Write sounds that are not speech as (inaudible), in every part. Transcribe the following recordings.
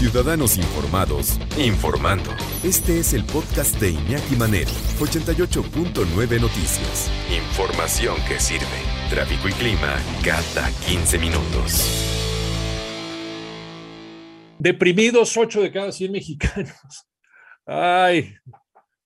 Ciudadanos informados, informando. Este es el podcast de Iñaki Manero, 88.9 Noticias. Información que sirve. Tráfico y clima cada 15 minutos. Deprimidos 8 de cada 100 mexicanos. Ay,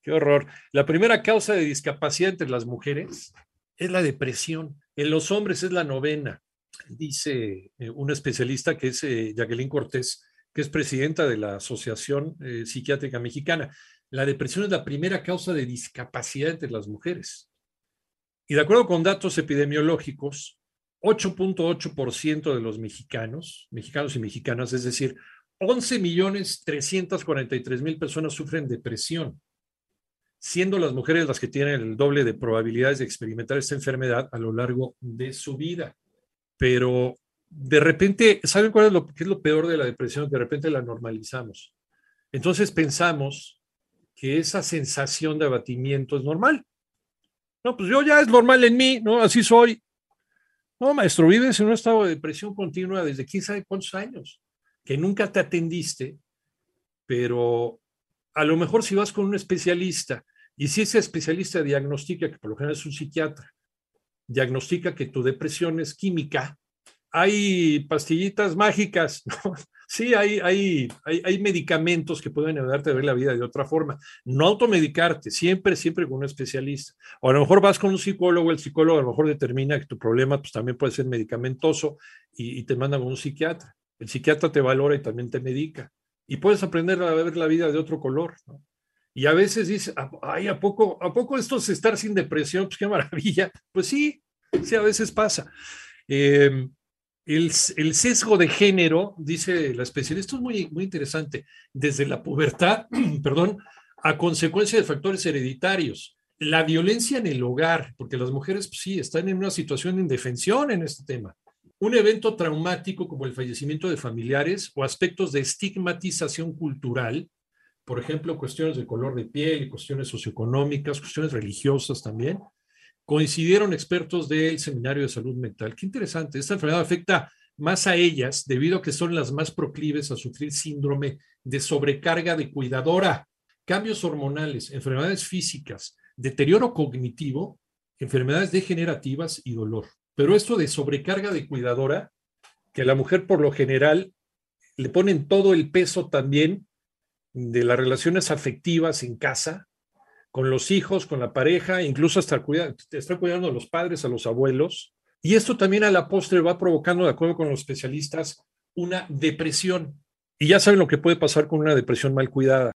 qué horror. La primera causa de discapacidad entre las mujeres es la depresión. En los hombres es la novena, dice eh, un especialista que es eh, Jacqueline Cortés, que es presidenta de la Asociación eh, Psiquiátrica Mexicana. La depresión es la primera causa de discapacidad entre las mujeres. Y de acuerdo con datos epidemiológicos, 8.8% de los mexicanos, mexicanos y mexicanas, es decir, 11 millones 343 mil personas sufren depresión, siendo las mujeres las que tienen el doble de probabilidades de experimentar esta enfermedad a lo largo de su vida. Pero de repente, ¿saben cuál es lo que es lo peor de la depresión? De repente la normalizamos. Entonces pensamos que esa sensación de abatimiento es normal. No, pues yo ya es normal en mí, ¿no? Así soy. No, maestro, vives en un estado de depresión continua desde quién sabe cuántos años, que nunca te atendiste, pero a lo mejor si vas con un especialista y si ese especialista diagnostica, que por lo general es un psiquiatra, diagnostica que tu depresión es química, hay pastillitas mágicas. (laughs) Sí, hay, hay, hay, hay, medicamentos que pueden ayudarte a ver la vida de otra forma. No automedicarte, siempre, siempre con un especialista. O a lo mejor vas con un psicólogo, el psicólogo a lo mejor determina que tu problema pues, también puede ser medicamentoso y, te mandan con un psiquiatra. El psiquiatra te valora y también te medica. Y puedes aprender a ver la vida de otro color. Y a veces dices, ay, ¿a poco, ¿a poco esto es estar sin depresión? Pues qué maravilla. Pues sí, sí, a veces pasa. Eh, el, sesgo de género, dice la especialista, esto es muy, muy interesante, desde la pubertad, (clears throat) perdón, a consecuencia de factores hereditarios. La violencia en el hogar, porque las mujeres pues, sí están en una situación de indefensión en este tema. Un evento traumático como el fallecimiento de familiares o aspectos de estigmatización cultural, por ejemplo, cuestiones de color de piel, cuestiones socioeconómicas, cuestiones religiosas también, coincidieron expertos del Seminario de Salud Mental. Qué interesante, esta enfermedad afecta más a ellas debido a que son las más proclives a sufrir síndrome de sobrecarga de cuidadora, cambios hormonales, enfermedades físicas, deterioro cognitivo, enfermedades degenerativas y dolor. Pero esto de sobrecarga de cuidadora, que a la mujer por lo general le ponen todo el peso también de las relaciones afectivas en casa, con los hijos, con la pareja, incluso hasta estar cuidando a los padres, a los abuelos. Y esto también a la postre va provocando, de acuerdo con los especialistas, una depresión. Y ya saben lo que puede pasar con una depresión mal cuidada.